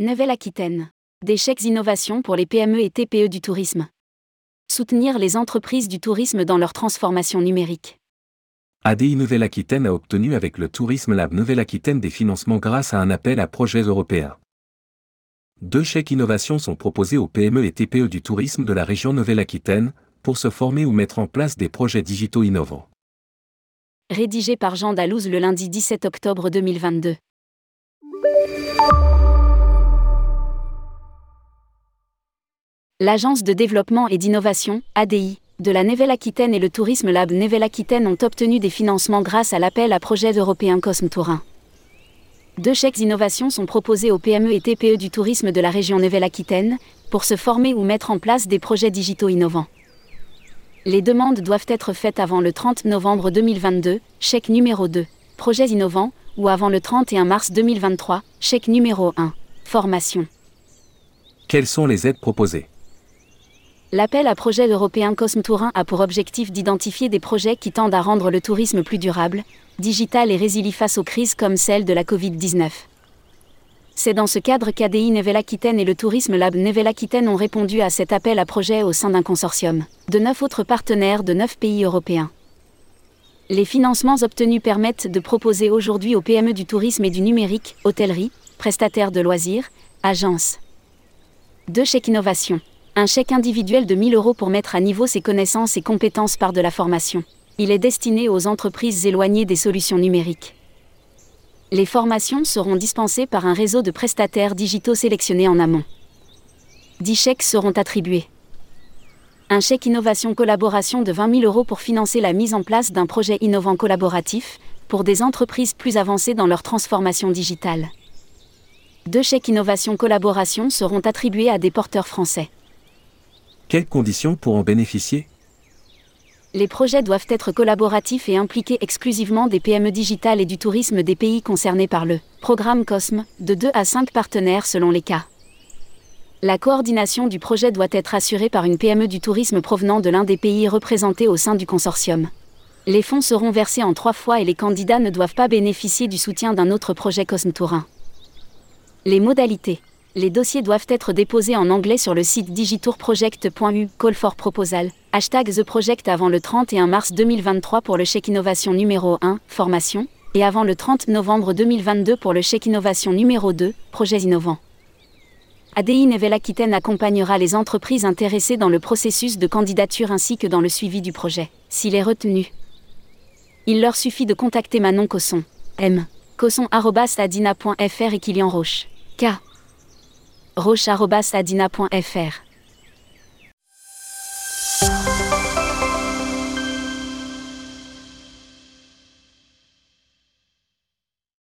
Nouvelle-Aquitaine. Des chèques innovation pour les PME et TPE du tourisme. Soutenir les entreprises du tourisme dans leur transformation numérique. ADI Nouvelle-Aquitaine a obtenu avec le Tourisme Lab Nouvelle-Aquitaine des financements grâce à un appel à projets européens. Deux chèques innovation sont proposés aux PME et TPE du tourisme de la région Nouvelle-Aquitaine pour se former ou mettre en place des projets digitaux innovants. Rédigé par Jean Dalouse le lundi 17 octobre 2022. L'Agence de développement et d'innovation, ADI, de la Nouvelle-Aquitaine et le Tourisme Lab Nouvelle-Aquitaine ont obtenu des financements grâce à l'appel à projet européen Cosme Tourin. Deux chèques innovation sont proposés aux PME et TPE du tourisme de la région Nouvelle-Aquitaine pour se former ou mettre en place des projets digitaux innovants. Les demandes doivent être faites avant le 30 novembre 2022, chèque numéro 2, projets innovants, ou avant le 31 mars 2023, chèque numéro 1, formation. Quelles sont les aides proposées? L'appel à projet européen Cosme Tourin a pour objectif d'identifier des projets qui tendent à rendre le tourisme plus durable, digital et résilient face aux crises comme celle de la Covid-19. C'est dans ce cadre qu'ADI Nouvelle-Aquitaine et le Tourisme Lab Nouvelle-Aquitaine ont répondu à cet appel à projet au sein d'un consortium de neuf autres partenaires de neuf pays européens. Les financements obtenus permettent de proposer aujourd'hui aux PME du tourisme et du numérique, hôtellerie, prestataires de loisirs, agences. Deux chèques innovation un chèque individuel de 1000 euros pour mettre à niveau ses connaissances et compétences par de la formation. Il est destiné aux entreprises éloignées des solutions numériques. Les formations seront dispensées par un réseau de prestataires digitaux sélectionnés en amont. 10 chèques seront attribués. Un chèque innovation collaboration de 20 000 euros pour financer la mise en place d'un projet innovant collaboratif pour des entreprises plus avancées dans leur transformation digitale. Deux chèques innovation collaboration seront attribués à des porteurs français. Quelles conditions pour en bénéficier? Les projets doivent être collaboratifs et impliquer exclusivement des PME digitales et du tourisme des pays concernés par le programme COSME, de 2 à 5 partenaires selon les cas. La coordination du projet doit être assurée par une PME du tourisme provenant de l'un des pays représentés au sein du consortium. Les fonds seront versés en trois fois et les candidats ne doivent pas bénéficier du soutien d'un autre projet Cosme Tourin. Les modalités les dossiers doivent être déposés en anglais sur le site digitourproject.u, call for proposal, hashtag The Project avant le 31 mars 2023 pour le chèque innovation numéro 1, formation, et avant le 30 novembre 2022 pour le chèque innovation numéro 2, projets innovants. ADI Nevel Aquitaine accompagnera les entreprises intéressées dans le processus de candidature ainsi que dans le suivi du projet, s'il est retenu. Il leur suffit de contacter Manon Cosson, M. Cosson.adina.fr et Kilian Roche, K roche.adina.fr